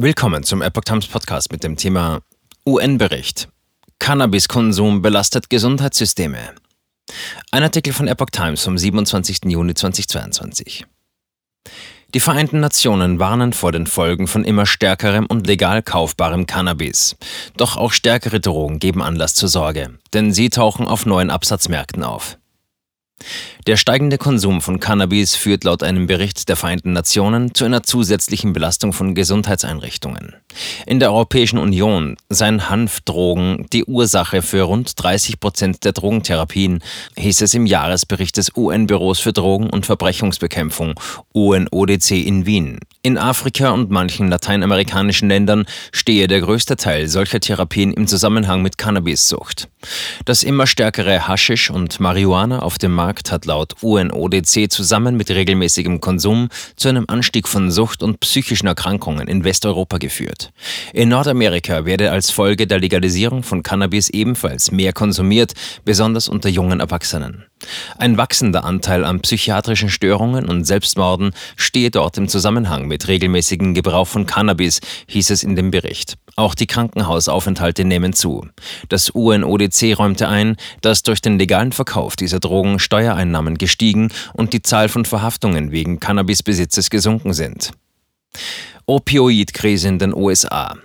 Willkommen zum Epoch Times Podcast mit dem Thema UN-Bericht. Cannabiskonsum belastet Gesundheitssysteme. Ein Artikel von Epoch Times vom 27. Juni 2022. Die Vereinten Nationen warnen vor den Folgen von immer stärkerem und legal kaufbarem Cannabis. Doch auch stärkere Drogen geben Anlass zur Sorge, denn sie tauchen auf neuen Absatzmärkten auf. Der steigende Konsum von Cannabis führt laut einem Bericht der Vereinten Nationen zu einer zusätzlichen Belastung von Gesundheitseinrichtungen. In der Europäischen Union seien Hanfdrogen die Ursache für rund 30 Prozent der Drogentherapien, hieß es im Jahresbericht des UN-Büros für Drogen- und Verbrechungsbekämpfung UNODC in Wien. In Afrika und manchen lateinamerikanischen Ländern stehe der größte Teil solcher Therapien im Zusammenhang mit Cannabissucht. Das immer stärkere Haschisch und Marihuana auf dem Markt hat laut UNODC zusammen mit regelmäßigem Konsum zu einem Anstieg von Sucht und psychischen Erkrankungen in Westeuropa geführt. In Nordamerika werde als Folge der Legalisierung von Cannabis ebenfalls mehr konsumiert, besonders unter jungen Erwachsenen. Ein wachsender Anteil an psychiatrischen Störungen und Selbstmorden stehe dort im Zusammenhang mit regelmäßigem Gebrauch von Cannabis, hieß es in dem Bericht. Auch die Krankenhausaufenthalte nehmen zu. Das UNODC räumte ein, dass durch den legalen Verkauf dieser Drogen Steuereinnahmen gestiegen und die Zahl von Verhaftungen wegen Cannabisbesitzes gesunken sind. Opioidkrise in den USA.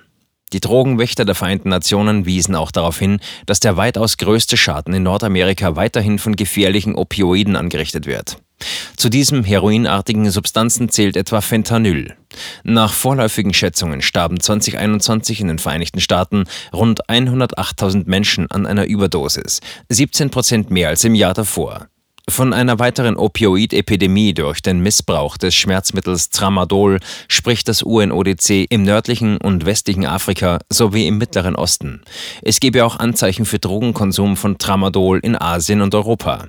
Die Drogenwächter der Vereinten Nationen wiesen auch darauf hin, dass der weitaus größte Schaden in Nordamerika weiterhin von gefährlichen Opioiden angerichtet wird. Zu diesen heroinartigen Substanzen zählt etwa Fentanyl. Nach vorläufigen Schätzungen starben 2021 in den Vereinigten Staaten rund 108.000 Menschen an einer Überdosis, 17 Prozent mehr als im Jahr davor. Von einer weiteren Opioid-Epidemie durch den Missbrauch des Schmerzmittels Tramadol spricht das UNODC im nördlichen und westlichen Afrika sowie im Mittleren Osten. Es gebe auch Anzeichen für Drogenkonsum von Tramadol in Asien und Europa.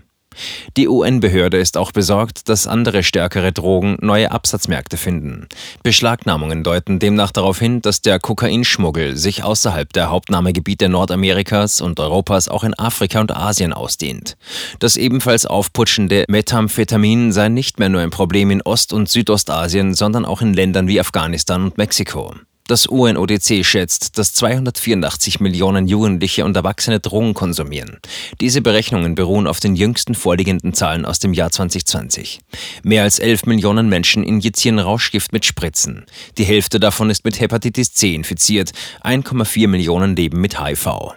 Die UN-Behörde ist auch besorgt, dass andere stärkere Drogen neue Absatzmärkte finden. Beschlagnahmungen deuten demnach darauf hin, dass der Kokainschmuggel sich außerhalb der Hauptnahmegebiete Nordamerikas und Europas auch in Afrika und Asien ausdehnt. Das ebenfalls aufputschende Methamphetamin sei nicht mehr nur ein Problem in Ost- und Südostasien, sondern auch in Ländern wie Afghanistan und Mexiko. Das UNODC schätzt, dass 284 Millionen Jugendliche und Erwachsene Drogen konsumieren. Diese Berechnungen beruhen auf den jüngsten vorliegenden Zahlen aus dem Jahr 2020. Mehr als 11 Millionen Menschen injizieren Rauschgift mit Spritzen. Die Hälfte davon ist mit Hepatitis C infiziert, 1,4 Millionen leben mit HIV.